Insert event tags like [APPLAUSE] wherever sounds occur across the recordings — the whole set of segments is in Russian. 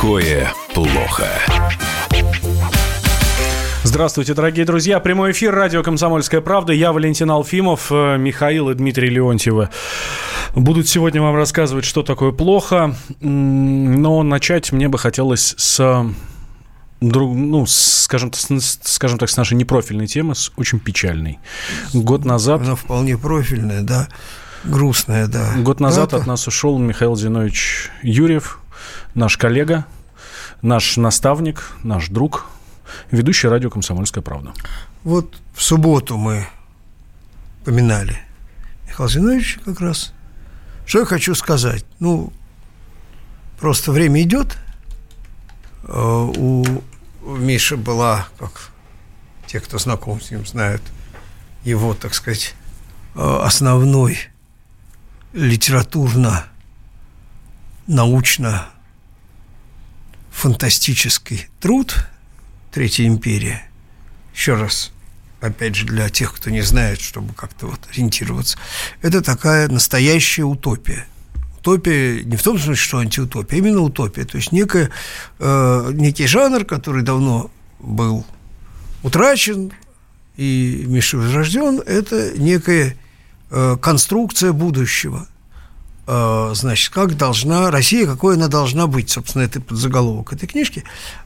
такое плохо. Здравствуйте, дорогие друзья. Прямой эфир радио «Комсомольская правда». Я Валентин Алфимов, э, Михаил и Дмитрий Леонтьевы. Будут сегодня вам рассказывать, что такое плохо. Но начать мне бы хотелось с друг, ну, скажем, скажем так, с нашей непрофильной темы, с очень печальной. Год назад... Она вполне профильная, да, грустная, да. Год назад Дата. от нас ушел Михаил Зинович Юрьев, наш коллега, наш наставник, наш друг, ведущий радио «Комсомольская правда». Вот в субботу мы поминали Михаила Зиновича как раз. Что я хочу сказать? Ну, просто время идет. Э, у Миши была, как те, кто знаком с ним, знают, его, так сказать, э, основной литературно научно фантастический труд «Третья империя». Еще раз, опять же, для тех, кто не знает, чтобы как-то вот ориентироваться, это такая настоящая утопия. Утопия не в том смысле, что антиутопия, а именно утопия. То есть некая, э, некий жанр, который давно был утрачен и Миша возрожден, это некая э, конструкция будущего – значит, как должна Россия, какой она должна быть, собственно, это подзаголовок этой книжки.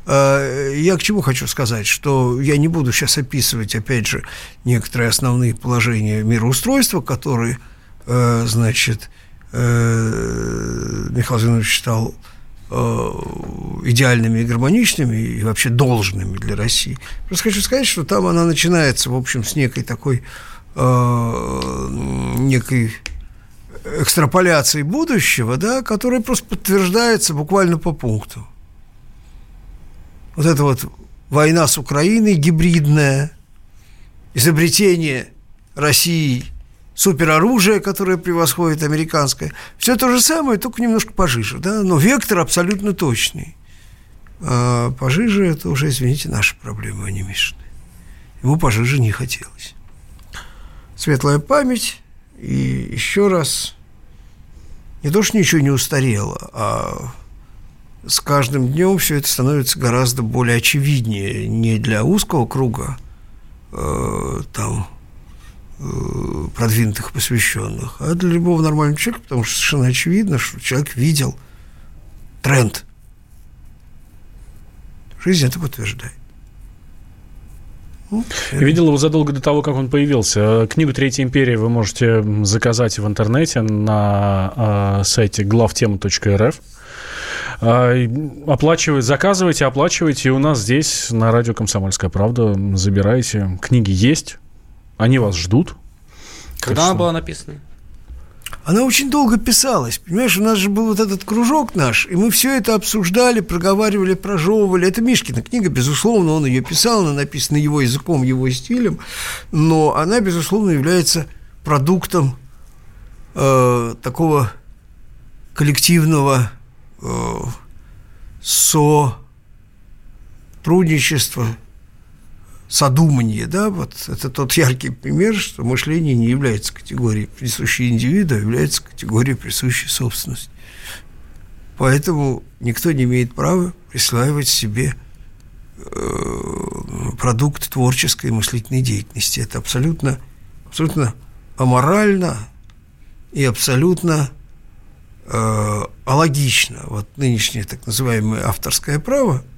Э, я к чему хочу сказать, что я не буду сейчас описывать, опять же, некоторые основные положения мироустройства, которые, э, значит, Михаил Зинович считал идеальными и гармоничными и вообще должными для России. Просто хочу сказать, что там она начинается, в общем, с некой такой некой экстраполяции будущего, да, которая просто подтверждается буквально по пункту. Вот это вот война с Украиной гибридная, изобретение России супероружия, которое превосходит американское. Все то же самое, только немножко пожиже, да, но вектор абсолютно точный. А пожиже это уже, извините, наша проблема, а не Мишины. Ему пожиже не хотелось. Светлая память, и еще раз, не то, что ничего не устарело, а с каждым днем все это становится гораздо более очевиднее не для узкого круга э, там э, продвинутых посвященных, а для любого нормального человека, потому что совершенно очевидно, что человек видел тренд. Жизнь это подтверждает. Я видел его задолго до того, как он появился. Книгу «Третья империя» вы можете заказать в интернете на э, сайте главтема.рф. Э, оплачивайте, заказывайте, оплачивайте. И у нас здесь на радио «Комсомольская правда» забирайте. Книги есть, они вас ждут. Когда она была написана? Она очень долго писалась. Понимаешь, у нас же был вот этот кружок наш, и мы все это обсуждали, проговаривали, прожевывали. Это Мишкина книга, безусловно, он ее писал, она написана его языком, его стилем, но она, безусловно, является продуктом э, такого коллективного э, сотрудничества, содумание, да, вот это тот яркий пример, что мышление не является категорией, присущей индивиду, а является категорией, присущей собственности. Поэтому никто не имеет права присваивать себе э, продукт творческой мыслительной деятельности. Это абсолютно, абсолютно аморально и абсолютно э, алогично. Вот нынешнее так называемое авторское право –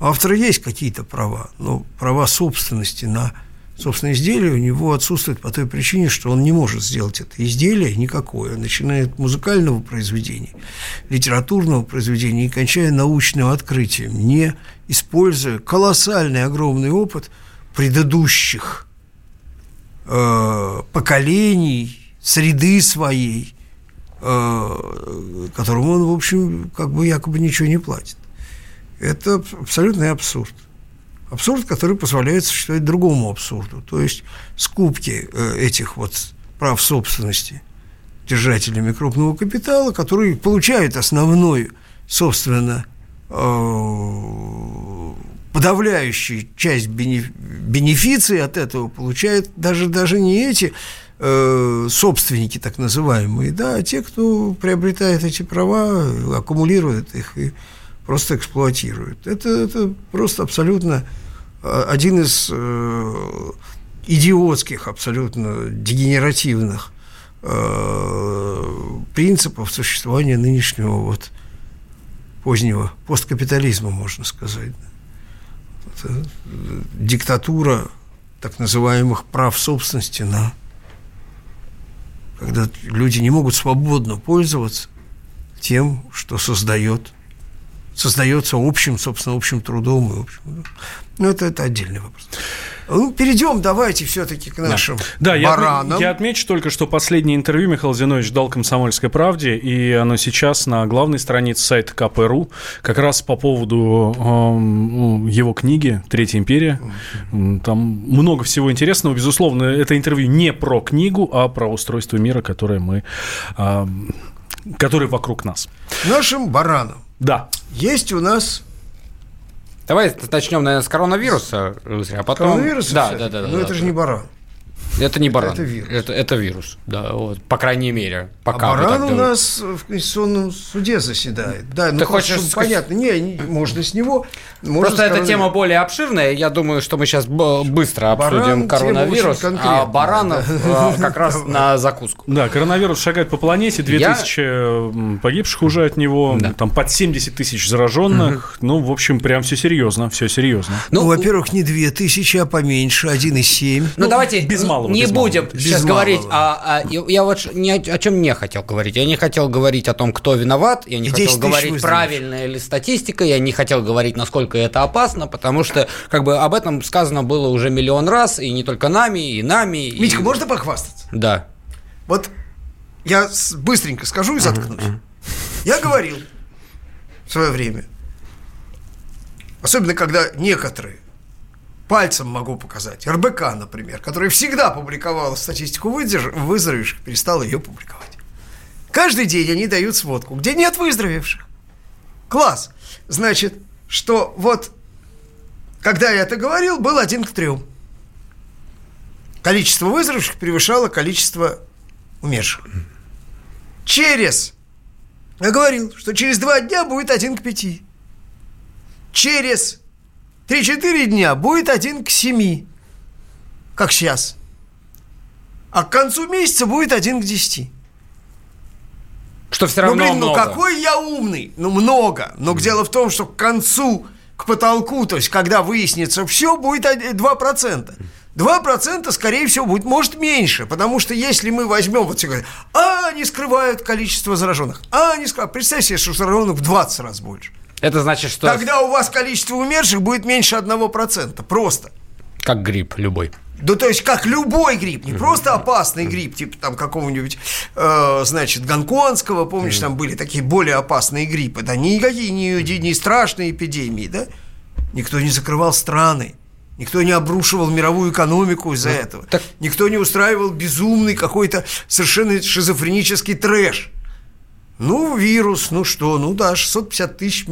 автора есть какие-то права, но права собственности на собственное изделие у него отсутствует по той причине, что он не может сделать это. Изделие никакое, начиная от музыкального произведения, литературного произведения и кончая научным открытием, не используя колоссальный огромный опыт предыдущих э, поколений, среды своей, э, которому он, в общем, как бы якобы ничего не платит это абсолютный абсурд. Абсурд, который позволяет существовать другому абсурду, то есть скупки э, этих вот прав собственности держателями крупного капитала, которые получают основную, собственно, э, подавляющую часть бенефиции от этого получают даже, даже не эти э, собственники так называемые, да, а те, кто приобретает эти права, аккумулирует их и просто эксплуатируют. Это, это просто абсолютно один из идиотских, абсолютно дегенеративных принципов существования нынешнего вот позднего посткапитализма, можно сказать. Это диктатура так называемых прав собственности на когда люди не могут свободно пользоваться тем, что создает, создается общим, собственно, общим трудом и общим. Ну, это, это отдельный вопрос. Ну, перейдем давайте все-таки к нашим да. Да, баранам. Я, я отмечу только, что последнее интервью Михаил Зинович дал «Комсомольской правде», и оно сейчас на главной странице сайта КПРУ, как раз по поводу э, его книги «Третья империя». Там много всего интересного. Безусловно, это интервью не про книгу, а про устройство мира, которое мы... Э, который вокруг нас. Нашим баранам. Да. Есть у нас Давай начнем, наверное, с коронавируса, а потом... Коронавируса? Да, да, да. Ну, да, это да. же не баран. Это не баран. Это вирус. Это, это вирус, да, вот, по крайней мере. Пока а баран так у думаете. нас в Конституционном суде заседает. Да, ну Ты хочешь сказать- понятно. Не, не, можно с него. можно Просто с эта тема более обширная. Я думаю, что мы сейчас быстро Баран обсудим тема коронавирус, а баранов да. э, как раз на закуску. Да, коронавирус шагает по планете, 2000 м, погибших уже от него, Да. там под 70 тысяч зараженных. Ну, в общем, прям все серьезно, все серьезно. Ну, Ну, во-первых, не две тысячи, а поменьше, 1,7. Ну, Ну, давайте без малого, не без малого. будем Без сейчас малого. говорить. А, а, я вот ни о, о чем не хотел говорить. Я не хотел говорить о том, кто виноват. Я не И 10 хотел говорить, правильная ли статистика. Я не хотел говорить, насколько это опасно, потому что как бы об этом сказано было уже миллион раз, и не только нами, и нами. и- Митька, можно похвастаться? Да. Вот я быстренько скажу и заткнусь. Я говорил в свое время, особенно когда некоторые, пальцем могу показать, РБК, например, который всегда публиковала статистику выдерж- выздоровевших, перестал ее публиковать. Каждый день они дают сводку, где нет выздоровевших. Класс. Значит, что вот, когда я это говорил, был один к трем. Количество выздоровевших превышало количество умерших. Через, я говорил, что через два дня будет один к пяти. Через 3-4 дня будет один к семи, как сейчас. А к концу месяца будет один к десяти. Что все Ну, равно блин, ну много. какой я умный? Ну, много. Но дело в том, что к концу, к потолку, то есть, когда выяснится все, будет од- 2%. 2% скорее всего будет, может, меньше, потому что если мы возьмем, вот все говорят, а, они скрывают количество зараженных, а, они скрывают, представь себе, что зараженных в 20 раз больше. Это значит, что Тогда у вас количество умерших будет меньше 1%, просто. как грипп любой. Да то есть как любой грипп, не просто опасный грипп, типа там какого-нибудь, э, значит, гонконгского, помнишь, там были такие более опасные гриппы, да, никакие не, не страшные эпидемии, да, никто не закрывал страны, никто не обрушивал мировую экономику из-за этого, так- никто не устраивал безумный какой-то совершенно шизофренический трэш. Ну, вирус, ну что, ну да, 650 тысяч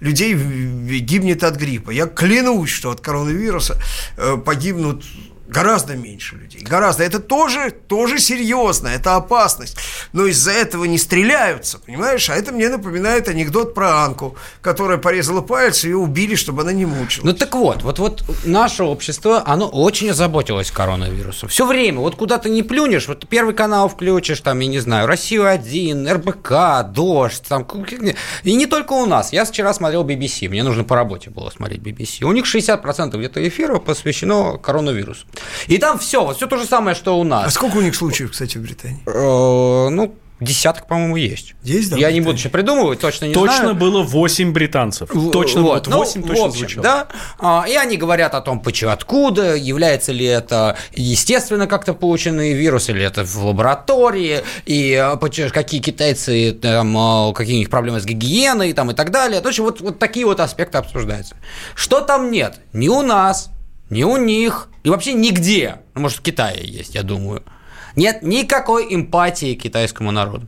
людей гибнет от гриппа. Я клянусь, что от коронавируса э, погибнут гораздо меньше людей. Гораздо. Это тоже, тоже серьезно, это опасность. Но из-за этого не стреляются, понимаешь? А это мне напоминает анекдот про Анку, которая порезала палец, и убили, чтобы она не мучилась. Ну так вот, вот, вот наше общество, оно очень озаботилось коронавирусом. Все время, вот куда ты не плюнешь, вот первый канал включишь, там, я не знаю, Россию-1, РБК, Дождь, там, и не только у нас. Я вчера смотрел BBC, мне нужно по работе было смотреть BBC. У них 60% где-то эфиров посвящено коронавирусу. И там все, вот все то же самое, что у А нас. сколько у них случаев, кстати, в Британии? Э, Ну, десяток, по-моему, есть. Есть, да, Я в не буду сейчас придумывать, точно не Точно знаю. было 8 британцев. В- Точно вот. Ну, 8 в точно общем, звучало. Да, А, и они говорят о том, почему, откуда, является ли это естественно как-то полученный вирус, или это в лаборатории, и а, почему- какие китайцы, там, а, какие у них проблемы с гигиеной там, и так далее. То есть вот, вот такие вот аспекты обсуждаются. Что там нет? Ни у нас, ни у них, и вообще нигде. Ну, может, в Китае есть, я думаю. Нет никакой эмпатии к китайскому народу.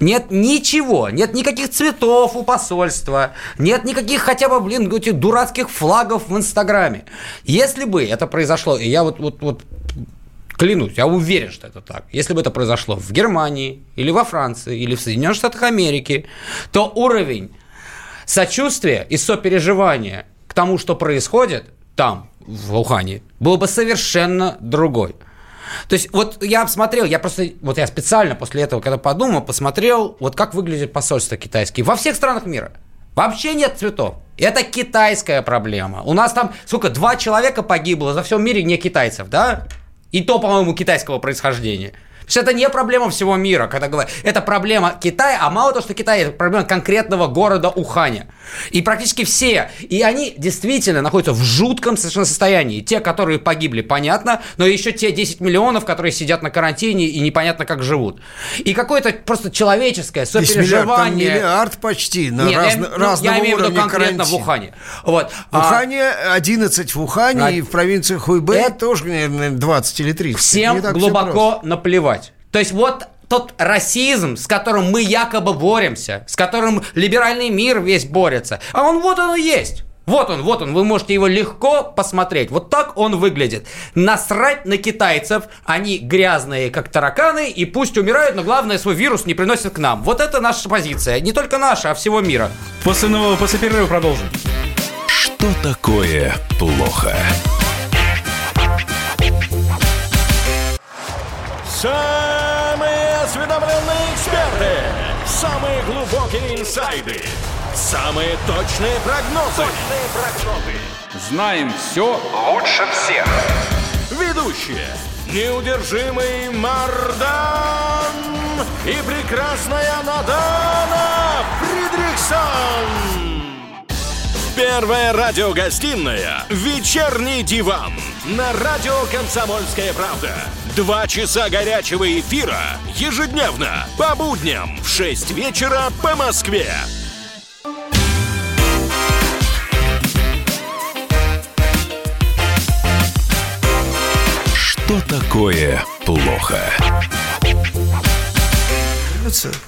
Нет ничего, нет никаких цветов у посольства, нет никаких хотя бы, блин, этих дурацких флагов в Инстаграме. Если бы это произошло, и я вот, вот, вот клянусь, я уверен, что это так. Если бы это произошло в Германии, или во Франции, или в Соединенных Штатах Америки, то уровень сочувствие и сопереживание к тому, что происходит там, в Ухане, было бы совершенно другой. То есть вот я посмотрел, я просто, вот я специально после этого, когда подумал, посмотрел, вот как выглядит посольство китайские во всех странах мира. Вообще нет цветов. Это китайская проблема. У нас там, сколько, два человека погибло за всем мире не китайцев, да? И то, по-моему, китайского происхождения. То есть это не проблема всего мира, когда говорят, это проблема Китая, а мало того, что Китай, это проблема конкретного города Уханя. И практически все, и они действительно находятся в жутком совершенно состоянии. Те, которые погибли, понятно, но еще те 10 миллионов, которые сидят на карантине и непонятно как живут. И какое-то просто человеческое сопереживание. Миллиард, миллиард почти на Нет, раз, я, ну, разного я имею в виду конкретно карантина. в Ухане. Вот. В Ухане 11 в Ухане, А- и в провинции Хуйбэй Это- тоже, наверное, 20 или 30. Всем глубоко просто. наплевать. То есть вот тот расизм, с которым мы якобы боремся, с которым либеральный мир весь борется, а он вот он и есть. Вот он, вот он, вы можете его легко посмотреть. Вот так он выглядит. Насрать на китайцев, они грязные, как тараканы, и пусть умирают, но главное, свой вирус не приносят к нам. Вот это наша позиция. Не только наша, а всего мира. После, нового, после перерыва продолжим. Что такое плохо? Самые самые глубокие инсайды, самые точные прогнозы. Знаем все лучше всех. Ведущие. Неудержимый Мардан и прекрасная Надана Фридрихсон. Первая радиогостинная «Вечерний диван» на радио «Комсомольская правда». Два часа горячего эфира ежедневно по будням в 6 вечера по Москве. Что такое плохо?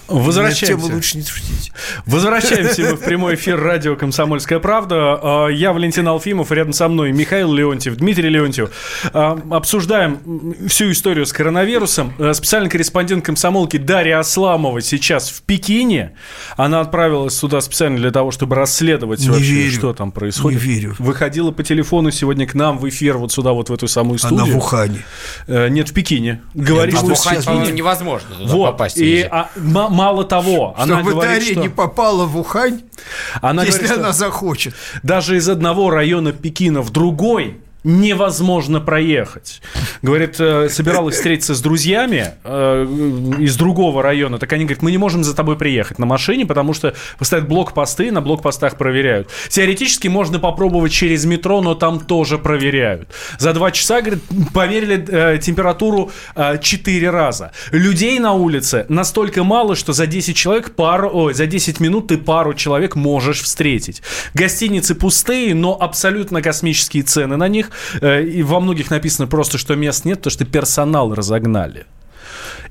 Возвращаемся. Тему лучше не шутить. Возвращаемся мы в прямой эфир радио «Комсомольская правда». А, Я Валентин Алфимов, рядом со мной Михаил Леонтьев, Дмитрий Леонтьев. А, Обсуждаем всю историю с коронавирусом. А, Специальный корреспондент комсомолки Дарья Асламова сейчас в Пекине. Она отправилась сюда специально для того, чтобы расследовать Не вообще, верю. что там происходит. Не верю. Выходила по телефону сегодня к нам в эфир, вот сюда, вот в эту самую Она студию. в Ухане. Э, Нет, в Пекине. Говорит, А в что- сейчас по-моему, будет. невозможно туда вот. попасть. И а, мало того, она Чтобы говорит, Дарья что... попала в Ухань, Она если говорит, она захочет. даже из одного района Пекина в другой невозможно проехать. Говорит, э, собиралась встретиться с друзьями э, из другого района. Так они говорят, мы не можем за тобой приехать на машине, потому что поставят блокпосты, на блокпостах проверяют. Теоретически можно попробовать через метро, но там тоже проверяют. За два часа, говорит, померили э, температуру четыре раза. Людей на улице настолько мало, что за 10 человек пару, ой, за 10 минут ты пару человек можешь встретить. Гостиницы пустые, но абсолютно космические цены на них. Э, И во многих написано просто, что мест нет, потому что персонал разогнали.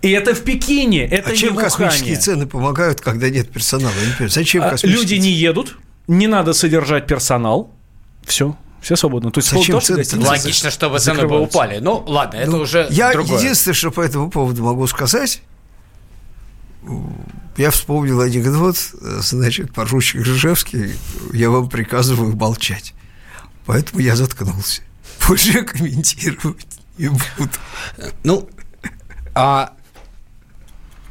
И это в Пекине, это А не чем Ухане. космические цены помогают, когда нет персонала? Я не понимаю, Зачем А, космические Люди не едут, не надо содержать персонал. Все, все свободно. То есть Зачем гостиницы Логично, чтобы цены бы упали. Ну, ладно, это Ну, уже Я другое. единственное, что по этому поводу могу сказать, я вспомнил анекдот, значит, поручик Ржевский, я вам приказываю молчать. Поэтому я заткнулся. Я [LAUGHS] комментировать не буду. Ну, а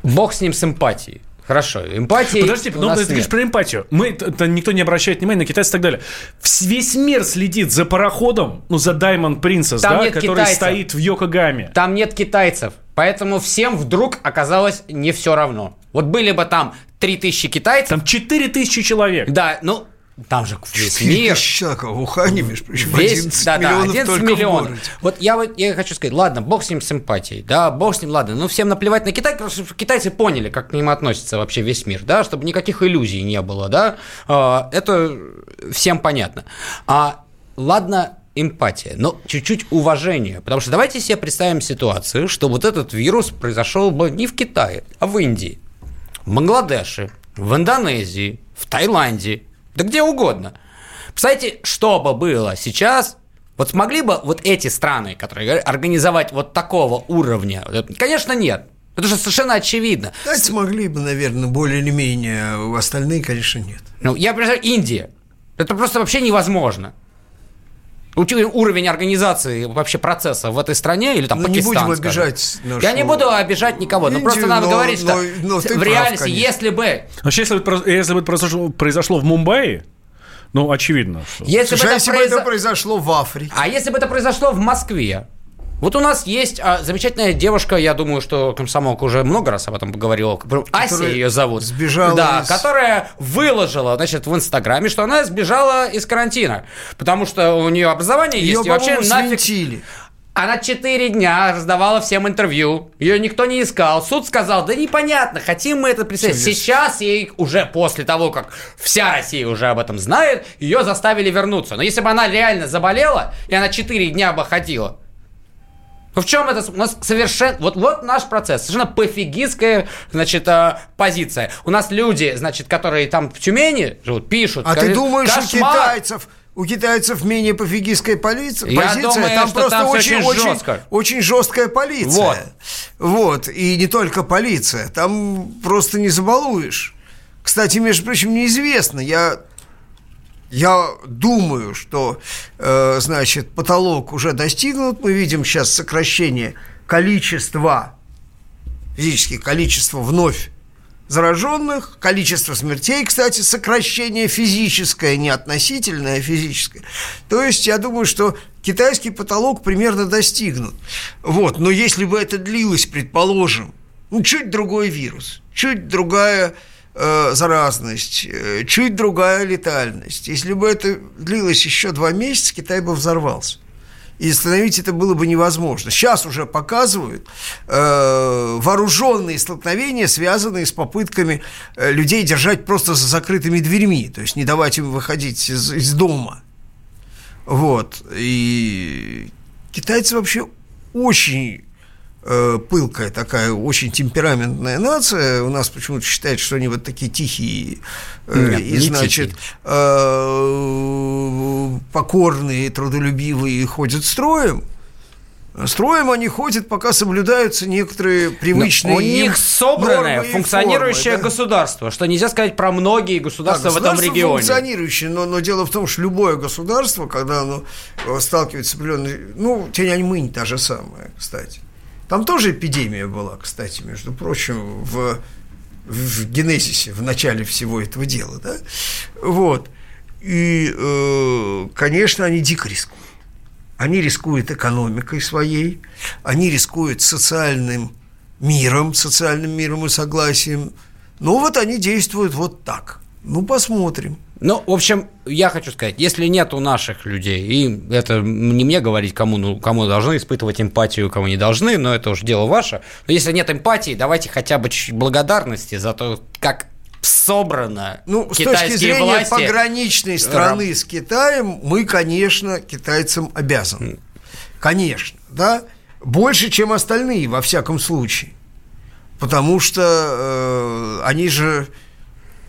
бог с ним с эмпатией. Хорошо, эмпатии Подожди, у ну, ты говоришь про эмпатию. Мы, т- никто не обращает внимания на китайцев и так далее. Весь мир следит за пароходом, ну, за Diamond Princess, Там да, нет который китайцев. стоит в Йокогаме. Там нет китайцев, поэтому всем вдруг оказалось не все равно. Вот были бы там 3000 китайцев, Там 4000 человек. да, ну, там же весь 4 мир. тысячи человек, а в Ухане, между прочим, Весь, 11 да, да, миллионов 11 только в миллионов. городе. Вот я, вот я хочу сказать, ладно, бог с ним с эмпатией, да, бог с ним, ладно, ну всем наплевать на Китай, потому что китайцы поняли, как к ним относится вообще весь мир, да, чтобы никаких иллюзий не было, да, А, это всем понятно. А ладно, эмпатия, но чуть-чуть уважения, потому что давайте себе представим ситуацию, что вот этот вирус произошел бы не в Китае, а в Индии, в Бангладеше, в Индонезии, в Таиланде, да где угодно. Представляете, что бы было сейчас, вот смогли бы вот эти страны, которые организовать вот такого уровня? Конечно, нет. Это же совершенно очевидно. Дать смогли бы, наверное, более или менее, остальные, конечно, нет. Ну, я представляю, Индия. Это просто вообще невозможно. Уровень организации вообще процесса в этой стране или там Ну, не Пакистан, будем скажем. обижать нашу Я не буду обижать никого, но Индию, просто надо но- говорить, что но- но в прав, реальности, конечно. если бы, Вообще, если бы, это если бы это произошло, произошло в Мумбаи, ну, очевидно, что... если Слушай, а бы если это бы это произо- произошло в Африке? А если бы это произошло в Москве? Вот у нас есть а, замечательная девушка, я думаю, что комсомолка уже много раз об этом говорила. Ася ее зовут. сбежала Да, из- которая выложила, значит, в Инстаграме, что она сбежала из карантина. Потому что у нее образование Ее, есть, и вообще нафиг... свинтили. Она четыре дня раздавала всем интервью. Ее никто не искал. Суд сказал, да непонятно, хотим мы это представить. Сейчас ей уже после того, как вся Россия уже об этом знает, ее заставили вернуться. Но если бы она реально заболела, и она четыре дня бы ходила, ну в чем это? У нас совершенно... Вот, вот наш процесс. Совершенно пофигистская, значит, а, позиция. У нас люди, значит, которые там в Тюмени живут, пишут. А ты думаешь, у китайцев, у китайцев менее пофигистская полиция, Я позиция? думаю, там просто там очень очень, жестко. очень жесткая полиция. Вот. Вот. И не только полиция. Там просто не забалуешь. Кстати, между прочим, неизвестно. Я я думаю, что, э, значит, потолок уже достигнут. Мы видим сейчас сокращение количества, физически количество вновь зараженных, количество смертей, кстати, сокращение физическое, не относительное, а физическое. То есть, я думаю, что китайский потолок примерно достигнут. Вот. Но если бы это длилось, предположим, ну, чуть другой вирус, чуть другая э, заразность, э, чуть другая летальность. Если бы это длилось еще два месяца, Китай бы взорвался. И остановить это было бы невозможно. Сейчас уже показывают э, вооруженные столкновения, связанные с попытками э, людей держать просто за закрытыми дверьми, то есть не давать им выходить из, из дома. Вот. И китайцы вообще очень пылкая такая, очень темпераментная нация. У нас почему-то считают, что они вот такие тихие э, Нет, и, не значит, э, покорные, трудолюбивые и ходят строем. Строем они ходят, пока соблюдаются некоторые привычные у им них собранное, функционирующее формы, да. государство, что нельзя сказать про многие государства Да, в этом регионе. функционирующее, но, но дело в том, что любое государство, когда оно э, сталкивается с определенной... Ну, Тяньаньмынь та же самая, кстати. Там тоже эпидемия была, кстати, между прочим, в, в генезисе, в начале всего этого дела, да? Вот. И, э, конечно, они дико рискуют. Они рискуют экономикой своей, они рискуют социальным миром, социальным миром и согласием. Но вот они действуют вот так. Ну, посмотрим. Ну, в общем, я хочу сказать, если нет у наших людей, и это не мне говорить, кому, ну, кому должны испытывать эмпатию, кому не должны, но это уже дело ваше. Но если нет эмпатии, давайте хотя бы чуть благодарности за то, как собрано Ну, с точки зрения власти. пограничной страны с Китаем, мы, конечно, китайцам обязаны. Конечно, да? Больше, чем остальные, во всяком случае. Потому что э, они же,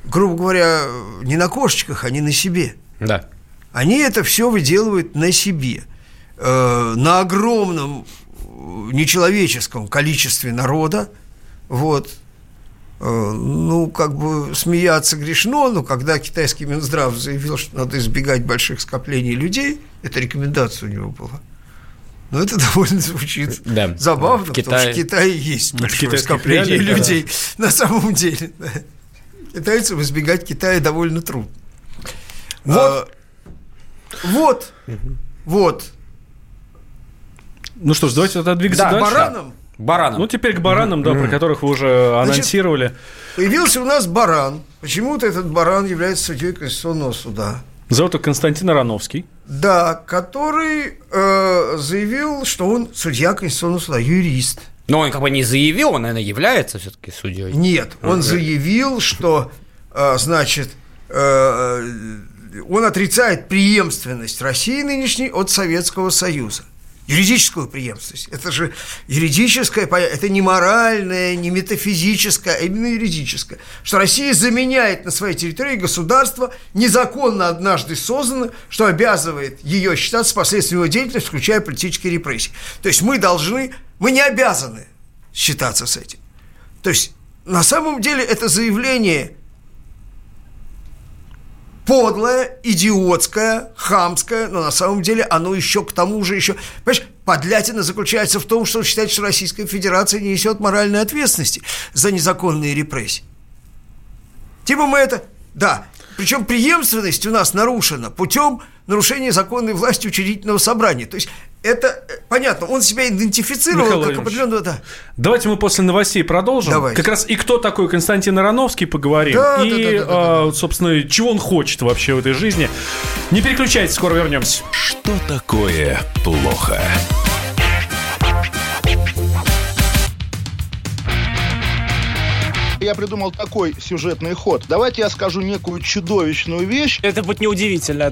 грубо говоря, не на кошечках, они на себе. Да. Они это все выделывают на себе. Э, на огромном нечеловеческом количестве народа. Вот. Э, ну, как бы смеяться грешно, но когда китайский Минздрав заявил, что надо избегать больших скоплений людей, это рекомендация у него была. Но это [LAUGHS] довольно звучит Да. забавно, В потому что в Китае есть большое китайских скопление реалиях, да. людей на самом деле. Китайцам избегать Китая довольно трудно. Вот. Вот. Вот. Ну что ж, давайте тогда двигаться Да, дальше. Бараном Бараном. Ну, теперь к баранам, да, про которых вы уже Значит, анонсировали. появился у нас баран. Почему-то этот баран является судьей Конституционного суда. Зовут его Константин Ароновский. Да, который э, заявил, что он судья Конституционного суда, юрист. Но он как бы не заявил, он, наверное, является все-таки судьей. Нет, он заявил, что, э, значит, э, он отрицает преемственность России нынешней от Советского Союза. Юридическую преемственность. Это же юридическое, это не моральное, не метафизическое, а именно юридическое. Что Россия заменяет на своей территории государство, незаконно однажды созданное, что обязывает ее считаться последствиями его деятельности, включая политические репрессии. То есть мы должны, мы не обязаны считаться с этим. То есть, на самом деле, это заявление подлое, идиотское, хамское, но на самом деле оно еще к тому же еще... Понимаешь, подлятина заключается в том, что он считает, что Российская Федерация не несет моральной ответственности за незаконные репрессии. Типа мы это... Да, причем преемственность у нас нарушена путем нарушения законной власти учредительного собрания. То есть это э, понятно, он себя идентифицировал Михаил как определенного... Да. Давайте мы после новостей продолжим. Давайте. Как раз и кто такой Константин Ароновский поговорим. Да, и, да, да, да, да, а, собственно, чего он хочет вообще в этой жизни. Не переключайтесь, скоро вернемся. Что такое плохо? Я придумал такой сюжетный ход. Давайте я скажу некую чудовищную вещь. Это будет неудивительно.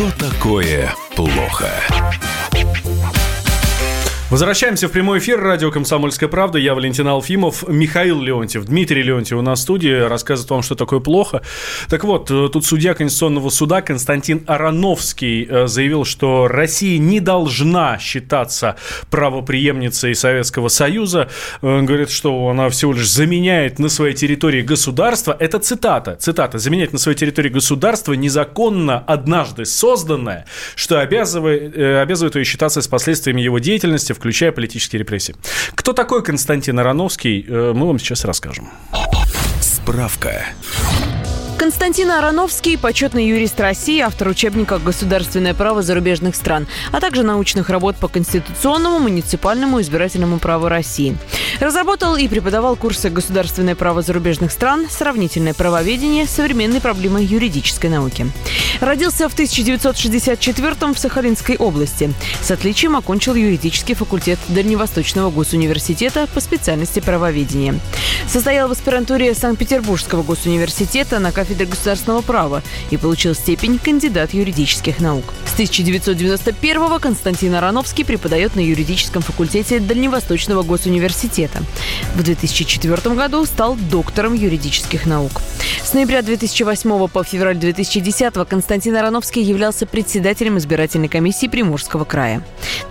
Что такое плохо? Возвращаемся в прямой эфир. Радио «Комсомольская правда». Я Валентин Алфимов. Михаил Леонтьев, Дмитрий Леонтьев у нас в студии рассказывает вам, что такое плохо. Так вот, э, тут судья Конституционного суда Константин Ароновский э, заявил, что Россия не должна считаться правоприемницей Советского Союза. Э, Он говорит, что она всего лишь заменяет на своей территории государство. Это цитата. Цитата. «Заменять на своей территории государство незаконно однажды созданное, что обязывает, э, обязывает ее считаться с последствиями его деятельности, включая политические репрессии». Кто такой Константин Ароновский, э, мы вам сейчас расскажем. Справка. Константин Ароновский – почетный юрист России, автор учебника «Государственное право зарубежных стран», а также научных работ по конституционному, муниципальному и избирательному праву России. Разработал и преподавал курсы «Государственное право зарубежных стран», «Сравнительное правоведение», «Современные проблемы юридической науки». Родился в 1964 в Сахалинской области. С отличием окончил юридический факультет Дальневосточного госуниверситета по специальности правоведения. Состоял в аспирантуре Санкт-Петербургского госуниверситета на кафедре государственного права и получил степень кандидат юридических наук. С 1991 Константин Ароновский преподает на юридическом факультете Дальневосточного госуниверситета. В 2004 году стал доктором юридических наук. С ноября 2008 по февраль 2010 Константин Ароновский являлся председателем избирательной комиссии Приморского края.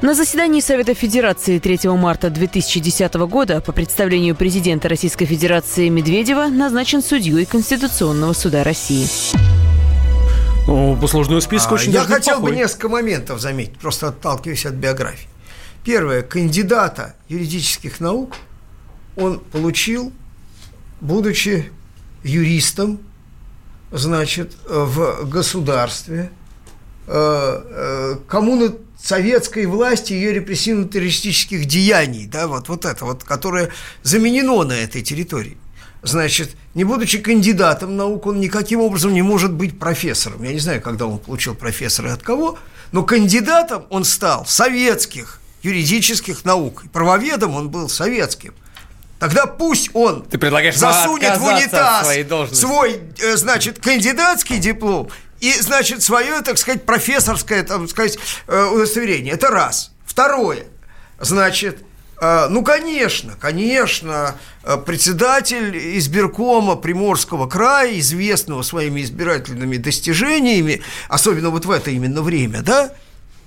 На заседании Совета Федерации 3 марта 2010 года по представлению президента Российской Федерации Медведева назначен судьей Конституционного суда России. Ну, послужной список А, очень Я хотел бы неплохой. несколько моментов заметить, просто отталкиваясь от биографии. Первое. Кандидата юридических наук он получил, будучи юристом, значит, в государстве, э, э, коммуны советской власти ее репрессивно-террористических деяний, да, вот, вот это вот, которое заменено на этой территории. Значит, не будучи кандидатом наук, он никаким образом не может быть профессором. Я не знаю, когда он получил профессора и от кого, но кандидатом он стал советских юридических наук. Правоведом он был советским. Тогда пусть он Ты предлагаешь засунет в унитаз свой, э, значит, кандидатский диплом и, значит, свое, так сказать, профессорское, там, сказать, э, удостоверение. Это раз. Второе. Значит, э, ну, конечно, конечно, э, председатель избиркома Приморского края, известного своими избирательными достижениями, особенно вот в это именно время, да,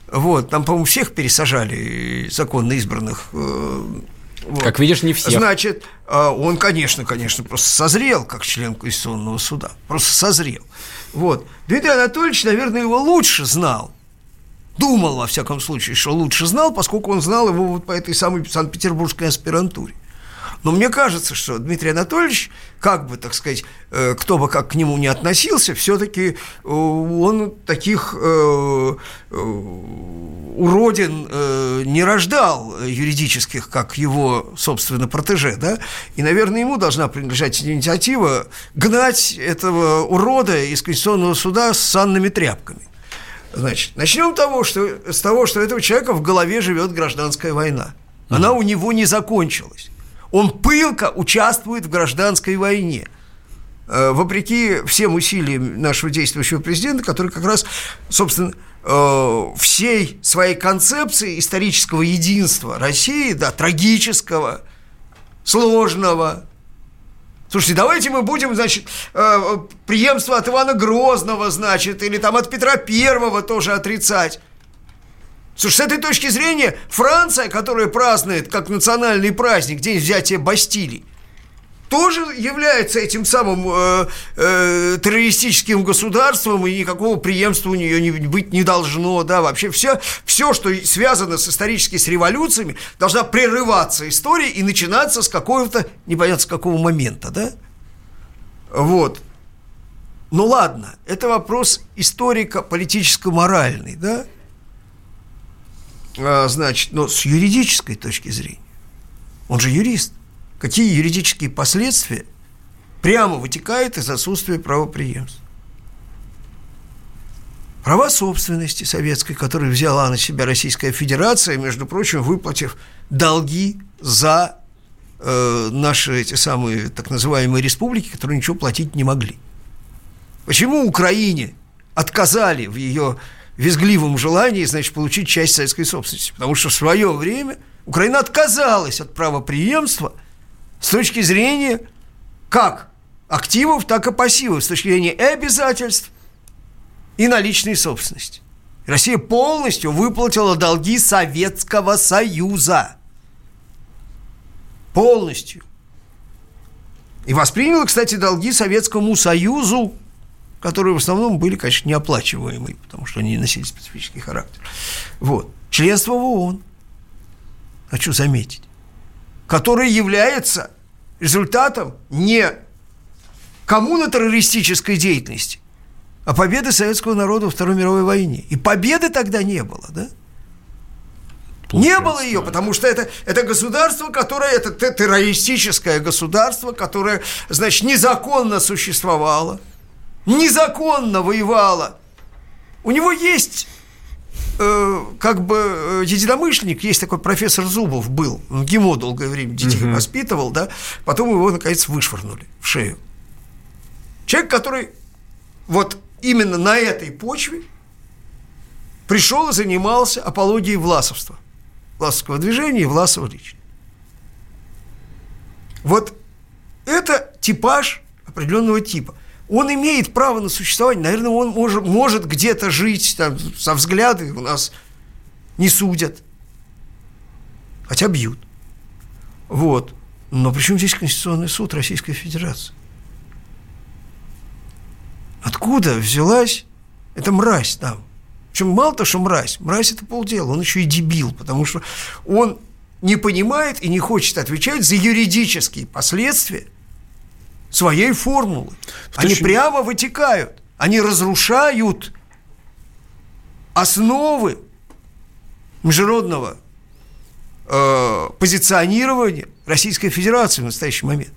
вот, там, по-моему, всех пересажали законно избранных вот. Как видишь, не всех. Значит, он, конечно, конечно, просто созрел как член Конституционного суда. Просто созрел. Вот. Дмитрий Анатольевич, наверное, его лучше знал. Думал, во всяком случае, что лучше знал, поскольку он знал его вот по этой самой Санкт-Петербургской аспирантуре. Но мне кажется, что Дмитрий Анатольевич, как бы, так сказать, э, кто бы как к нему не относился, все-таки э, он таких э, уродин не рождал юридических, как его, собственно, протеже, да? И, наверное, ему должна принадлежать инициатива гнать этого урода из Конституционного суда с санными тряпками. Значит, начнем того, что, с того, что у этого человека в голове живет гражданская война. Она у него не закончилась. Он пылко участвует в гражданской войне. Э, вопреки всем усилиям нашего действующего президента, который как раз, собственно, э, всей своей концепции исторического единства России, да, трагического, сложного, Слушайте, давайте мы будем, значит, э, преемство от Ивана Грозного, значит, или там от Петра Первого тоже отрицать. Слушай, с этой точки зрения Франция, которая празднует как национальный праздник День взятия Бастилии, тоже является этим самым э, э, террористическим государством, и никакого преемства у нее не, быть не должно, да, вообще все, все, что связано с исторически с революциями, должна прерываться история и начинаться с какого-то, непонятно с какого момента, да, вот. Ну ладно, это вопрос историко-политическо-моральный, да, значит, но с юридической точки зрения, он же юрист, какие юридические последствия прямо вытекают из отсутствия правоприемства. Права собственности советской, которые взяла на себя Российская Федерация, между прочим, выплатив долги за э, наши эти самые так называемые республики, которые ничего платить не могли. Почему Украине отказали в ее визгливом желании, значит, получить часть советской собственности? Потому что в свое время Украина отказалась от правоприемства с точки зрения как активов, так и пассивов, с точки зрения обязательств и наличной собственности. Россия полностью выплатила долги Советского Союза. Полностью. И восприняла, кстати, долги Советскому Союзу, которые в основном были, конечно, неоплачиваемые, потому что они носили специфический характер. Вот. Членство в ООН, хочу заметить который является результатом не коммуно-террористической деятельности, а победы советского народа во Второй мировой войне. И победы тогда не было, да? Не было ее, потому что это, это государство, которое, это террористическое государство, которое, значит, незаконно существовало, незаконно воевало. У него есть э, как бы э, единомышленник, есть такой профессор Зубов был, он ГИМО долгое время детей угу. воспитывал, да, потом его, наконец, вышвырнули в шею. Человек, который вот именно на этой почве пришел и занимался апологией власовства, власовского движения и Власова лично. Вот это типаж определенного типа он имеет право на существование. Наверное, он может, может где-то жить, там, со взгляды у нас не судят, хотя бьют. Вот. Но при чем здесь Конституционный суд Российской Федерации? Откуда взялась эта мразь там? Причем мало то, что мразь, мразь это полдела, он еще и дебил, потому что он не понимает и не хочет отвечать за юридические последствия своей формулы. Они очень... прямо вытекают. Они разрушают основы международного э, позиционирования Российской Федерации в настоящий момент.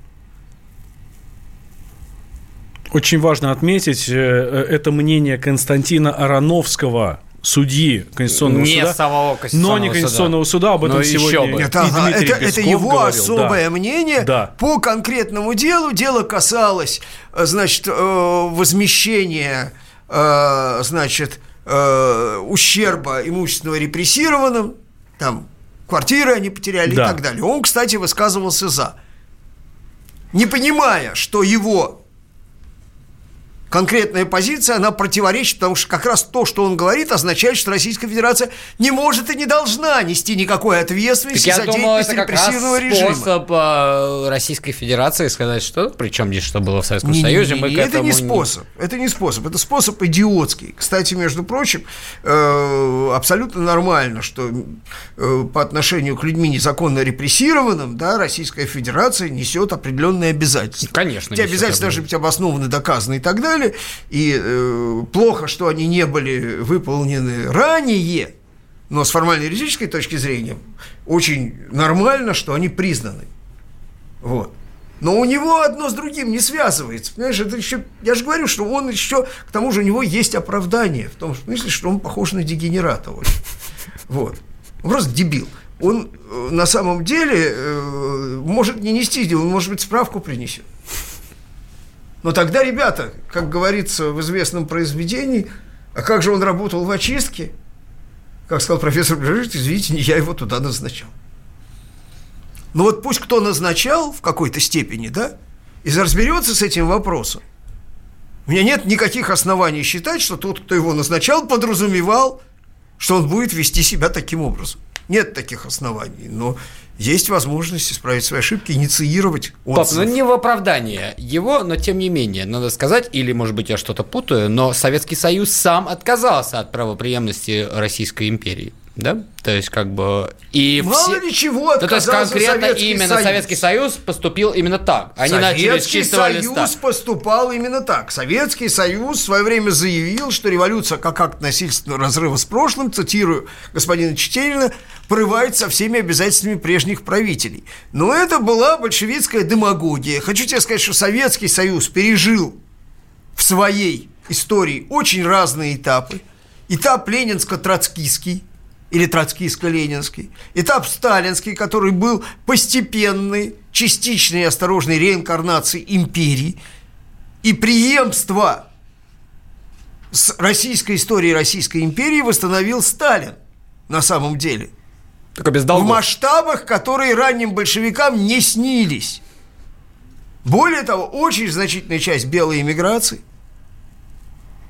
Очень важно отметить э, э, это мнение Константина Ароновского, судьи Конституционного не суда. самого Конституционного но не Конституционного суда, суда об этом но сегодня бы. Это, ага, это, это его говорил, особое да. мнение да. по конкретному делу. Дело касалось, э, значит, э, возмещения, э, значит, ущерба имущественного репрессированным, там, квартиры они потеряли да. и так далее. Он, кстати, высказывался за. Не понимая, что его конкретная позиция, она противоречит, потому что как раз то, что он говорит, означает, что Российская Федерация не может и не должна нести никакой ответственности так за деятельность это репрессивного режима. способ э, Российской Федерации сказать, что причем здесь что было в Советском не, Союзе, не, не, мы не, это не способ, это не способ, это способ идиотский. Кстати, между прочим, э, абсолютно нормально, что э, по отношению к людьми незаконно репрессированным, да, Российская Федерация несет определенные обязательства. Конечно. Эти обязательства должны быть обоснованы, доказаны и так далее деле, и э, плохо, что они не были выполнены ранее, но с формальной юридической точки зрения очень нормально, что они признаны. Вот. Но у него одно с другим не связывается. Понимаешь, это еще, я же говорю, что он еще, к тому же у него есть оправдание, в том смысле, что он похож на дегенерата. Вот. вот. Он просто дебил. он э, на самом деле э, может не нести, он, может быть, справку принесет. Но тогда, ребята, как говорится в известном произведении, а как же он работал в очистке? Как сказал профессор Брежит, извините, не я его туда назначал. Ну вот пусть кто назначал в какой-то степени, да, и разберется с этим вопросом. У меня нет никаких оснований считать, что тот, кто его назначал, подразумевал, что он будет вести себя таким образом. Нет таких оснований, но есть возможность исправить свои ошибки, инициировать отзыв. Пап, ну не в оправдание его, но тем не менее, надо сказать, или, может быть, я что-то путаю, но Советский Союз сам отказался от правоприемности Российской империи да? То есть, как бы... И Мало все... ли чего ну, То есть, конкретно Советский именно Союз. Советский Союз поступил именно так. Они Советский начали с чистого Союз листа. поступал именно так. Советский Союз в свое время заявил, что революция как акт насильственного разрыва с прошлым, цитирую господина Чечерина, порывает со всеми обязательствами прежних правителей. Но это была большевистская демагогия. Хочу тебе сказать, что Советский Союз пережил в своей истории очень разные этапы. Этап ленинско-троцкийский – или троцкийско-ленинский, этап сталинский, который был постепенной, частичной и осторожной реинкарнацией империи, и преемство с российской историей Российской империи восстановил Сталин на самом деле. Только без долгов. В масштабах, которые ранним большевикам не снились. Более того, очень значительная часть белой эмиграции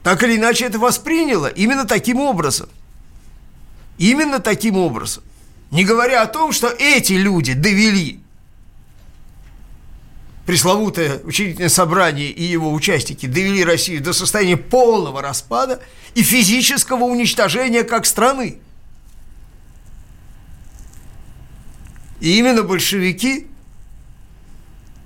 так или иначе это восприняла именно таким образом – Именно таким образом. Не говоря о том, что эти люди довели пресловутое учредительное собрание и его участники довели Россию до состояния полного распада и физического уничтожения как страны. И именно большевики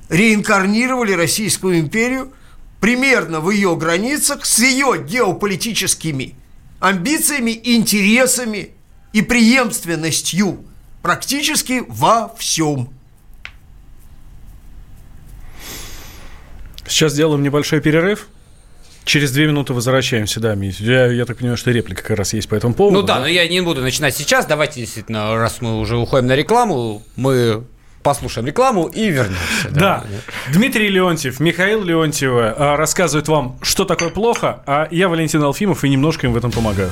реинкарнировали Российскую империю примерно в ее границах с ее геополитическими амбициями, интересами и преемственностью практически во всем. Сейчас сделаем небольшой перерыв. Через две минуты возвращаемся, да, Я, я так понимаю, что реплика как раз есть по этому поводу. Ну да, да, но я не буду начинать сейчас. Давайте, действительно, раз мы уже уходим на рекламу, мы послушаем рекламу и вернемся. Да. да. Дмитрий Леонтьев, Михаил Леонтьева а, рассказывают вам, что такое плохо, а я Валентин Алфимов и немножко им в этом помогаю.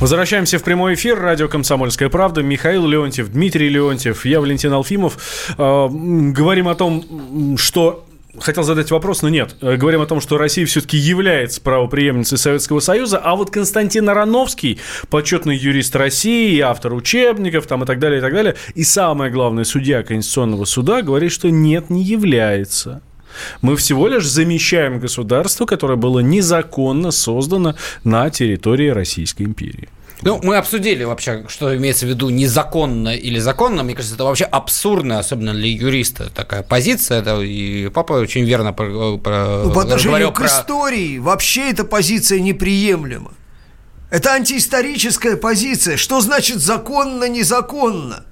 Возвращаемся в прямой эфир. Радио «Комсомольская правда». Михаил Леонтьев, Дмитрий Леонтьев, я Валентин Алфимов. Э, говорим о том, что хотел задать вопрос, но нет. Э, говорим о том, что Россия все-таки является правоприемницей Советского Союза, а вот Константин Ароновский, почетный юрист России, автор учебников там, и так далее, и так далее, и самое главное, судья Конституционного суда, говорит, что нет, не является. Мы всего лишь замещаем государство, которое было незаконно создано на территории Российской империи. Ну, мы обсудили вообще, что имеется в виду незаконно или законно. Мне кажется, это вообще абсурдно, особенно для юриста такая позиция. Это и папа очень верно про, про, ну, по отношению к про... истории вообще эта позиция неприемлема. Это антиисторическая позиция. Что значит законно, незаконно?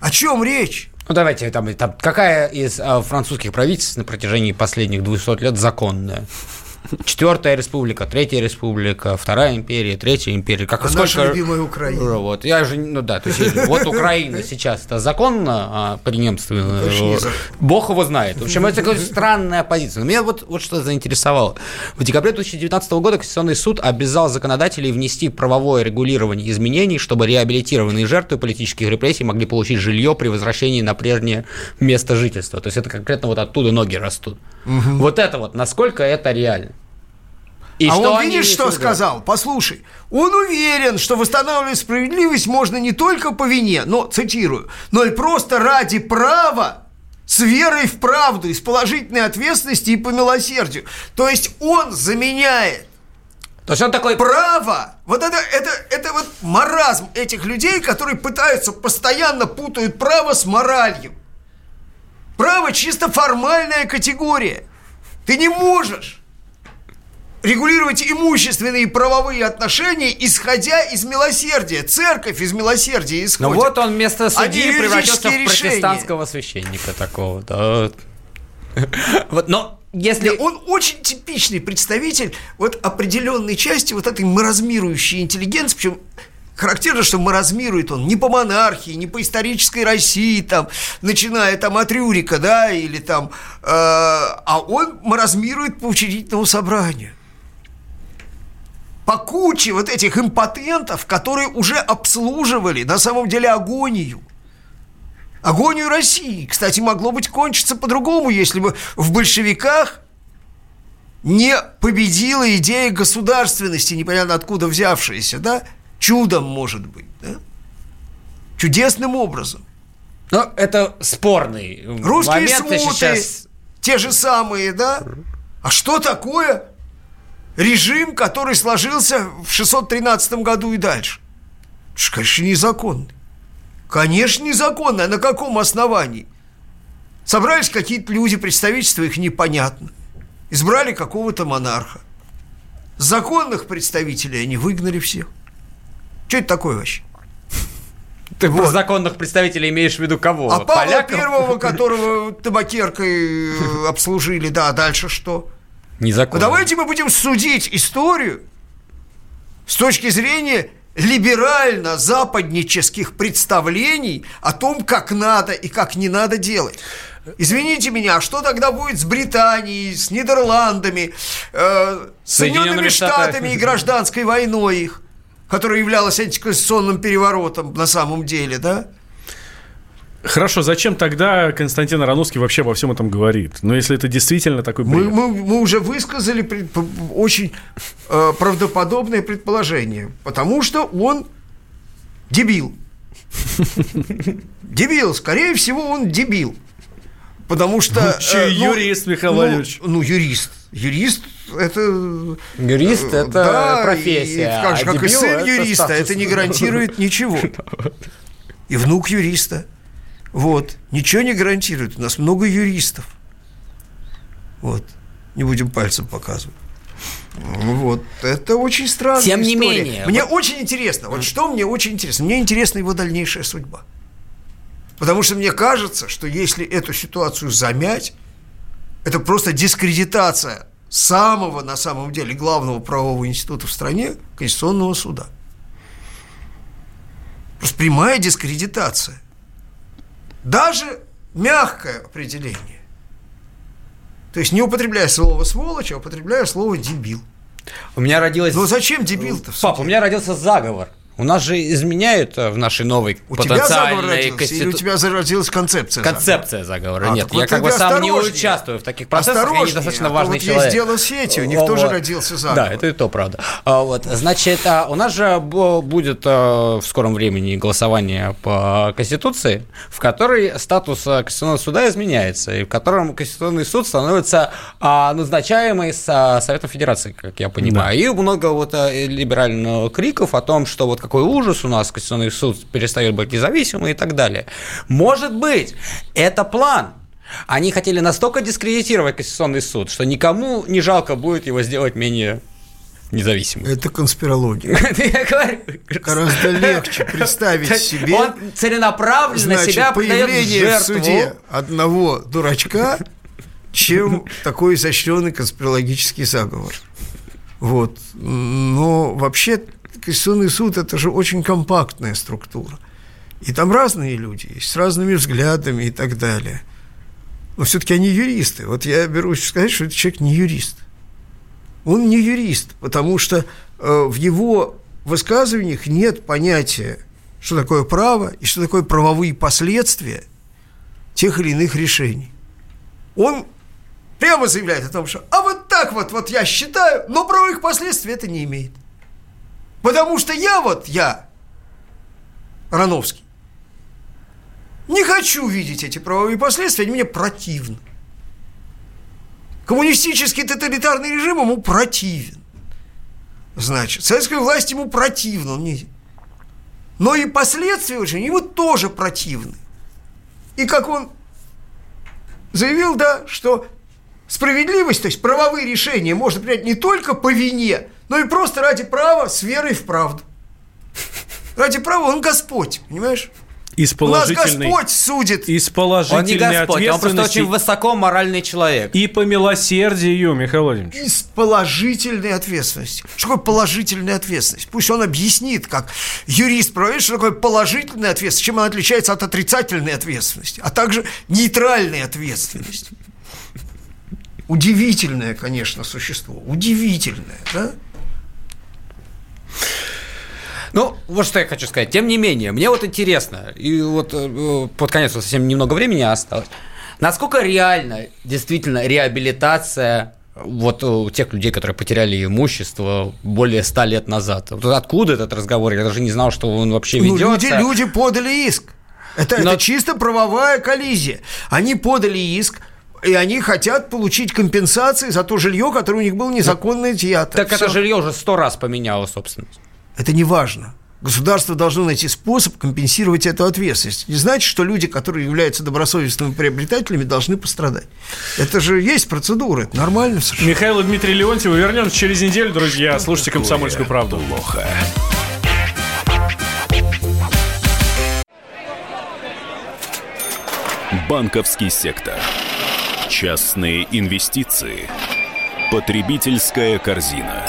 О чем речь? Ну, давайте, там, там какая из а, французских правительств на протяжении последних 200 лет законная? Четвертая республика, третья республика, вторая империя, третья империя. Как А сколько... наша любимая Украина. Вот, я же, ну да, то есть вот Украина [LAUGHS] сейчас это законно а, преемственно. Закон. Бог его знает. В общем, это такая странная позиция. Но меня вот, вот что заинтересовало. В декабре 2019 года Конституционный суд обязал законодателей внести правовое регулирование изменений, чтобы реабилитированные жертвы политических репрессий могли получить жилье при возвращении на прежнее место жительства. То есть это конкретно вот оттуда ноги растут. Вот это вот, насколько это реально. И а что он видишь, что сказал? Послушай, он уверен, что восстанавливать справедливость можно не только по вине, но, цитирую, но и просто ради права с верой в правду, и с положительной ответственности и по милосердию. То есть он заменяет То есть он такой... право. Вот это, это, это вот маразм этих людей, которые пытаются, постоянно путают право с моралью. Право чисто формальная категория. Ты не можешь регулировать имущественные и правовые отношения, исходя из милосердия. Церковь из милосердия исходит. Ну вот он вместо судьи Они превратился в протестантского священника такого. Да. [LAUGHS] Вот, но если... Не, Он очень типичный представитель вот определенной части вот этой маразмирующей интеллигенции, причем характерно, что маразмирует он не по монархии, не по исторической России, там, начиная там от Рюрика, да, или там, э, а он маразмирует по учредительному собранию. По куче вот этих импотентов, которые уже обслуживали на самом деле агонию. Агонию России. Кстати, могло быть кончиться по-другому, если бы в большевиках не победила идея государственности, непонятно откуда взявшаяся, да? Чудом, может быть, да? Чудесным образом. Ну, это спорный Русские момент. смуты, сейчас... те же самые, да? А что такое режим, который сложился в 613 году и дальше? Это ж, конечно, незаконный. Конечно, незаконный. А на каком основании? Собрались какие-то люди, представительство их непонятно. Избрали какого-то монарха. Законных представителей они выгнали всех. Что это такое вообще? Ты про законных представителей имеешь в виду кого? А Павла Поляков? Первого, которого табакеркой э, обслужили, да, а дальше что? Незаконно. Ну, давайте мы будем судить историю с точки зрения либерально-западнических представлений о том, как надо и как не надо делать. Извините меня, а что тогда будет с Британией, с Нидерландами, э, с Соединенными. Штатами и гражданской войной их, которая являлась антиконституционным переворотом на самом деле, да? Хорошо, зачем тогда Константин Ароновский вообще обо всем этом говорит? Ну, если это действительно такой Мы, бред. мы, мы уже высказали пред- очень э, правдоподобное предположение, потому что он дебил. [LAUGHS] Дебил, скорее всего, он дебил. Потому что... Ну, э, юрист, Михаил ну, Владимирович. Ну, юрист. Юрист это... Юрист э, это да, профессия. И, как, же, а как и сын это юриста, статус. это не гарантирует ничего. [LAUGHS] И внук юриста. Вот. Ничего не гарантирует. У нас много юристов. Вот. Не будем пальцем показывать. Вот. Это очень странно. Тем не менее, Мне очень интересно. Вот что мне очень интересно? Мне интересна его дальнейшая судьба. Потому что мне кажется, что если эту ситуацию замять, это просто дискредитация самого, на самом деле, главного правового института в стране, Конституционного суда. Просто прямая дискредитация. Даже мягкое определение. То есть не употребляя слово сволочь, а употребляя слово дебил. У меня родилась... Но зачем дебил-то? Пап, у меня родился заговор. У нас же изменяют э, в нашей новой У потенциальной или у тебя зародилась концепция? заговора? Концепция заговора. А, Нет, вот я как бы сам не участвую в таких процессах, я Осторожнее, недостаточно а важный вот человек. есть дело с этим, у них тоже родился заговор. Да, это и то правда. А, вот, значит, а, у нас же бу- будет а, в скором времени голосование по Конституции, в которой статус а, Конституционного суда изменяется, и в котором Конституционный суд становится а, назначаемый с а, Советом Федерации, как я понимаю. И много вот а, либеральных криков о том, что вот какой ужас у нас Конституционный суд перестает быть независимым и так далее. Может быть, это план. Они хотели настолько дискредитировать Конституционный суд, что никому не жалко будет его сделать менее независимым. Это конспирология. [LAUGHS] Я говорю, Гораздо легче представить себе Он целенаправленно значит, себя появление в суде одного дурачка, чем такой изощренный конспирологический заговор. Вот. Но вообще Конституционный суд – это же очень компактная структура. И там разные люди есть, с разными взглядами и так далее. Но все-таки они юристы. Вот я берусь сказать, что этот человек не юрист. Он не юрист, потому что э, в его высказываниях нет понятия, что такое право и что такое правовые последствия тех или иных решений. Он прямо заявляет о том, что а вот так вот, вот я считаю, но правовых последствий это не имеет. Потому что я вот, я, Рановский, не хочу видеть эти правовые последствия, они мне противны. Коммунистический тоталитарный режим ему противен. Значит, советская власть ему противна. Он не... Но и последствия очень ему тоже противны. И как он заявил, да, что справедливость, то есть правовые решения можно принять не только по вине, но и просто ради права с верой в правду. Ради права он Господь, понимаешь? Из положительной... У нас Господь судит. Из положительной Он не Господь, он просто очень высоко моральный человек. И по милосердию, Михаил Владимирович. Из положительной ответственности. Что такое положительная ответственность? Пусть он объяснит, как юрист правит, что такое положительная ответственность, чем она отличается от отрицательной ответственности, а также нейтральной ответственности. Удивительное, конечно, существо. Удивительное, да? Ну, вот что я хочу сказать. Тем не менее, мне вот интересно, и вот э, под конец вот совсем немного времени осталось, насколько реально действительно реабилитация вот у тех людей, которые потеряли имущество более ста лет назад. Вот откуда этот разговор? Я даже не знал, что он вообще ведется. Ну, люди, люди подали иск. Это, Но... это чисто правовая коллизия. Они подали иск, и они хотят получить компенсации за то жилье, которое у них было незаконно изъято. Так Все. это жилье уже сто раз поменяло собственность. Это не важно. Государство должно найти способ компенсировать эту ответственность. Не значит, что люди, которые являются добросовестными приобретателями, должны пострадать. Это же есть процедура, это нормально совершенно. Михаил и Дмитрий Леонтьев. Вернемся через неделю, друзья. Что Слушайте «Комсомольскую правду». Плохо. Банковский сектор. Частные инвестиции. Потребительская корзина.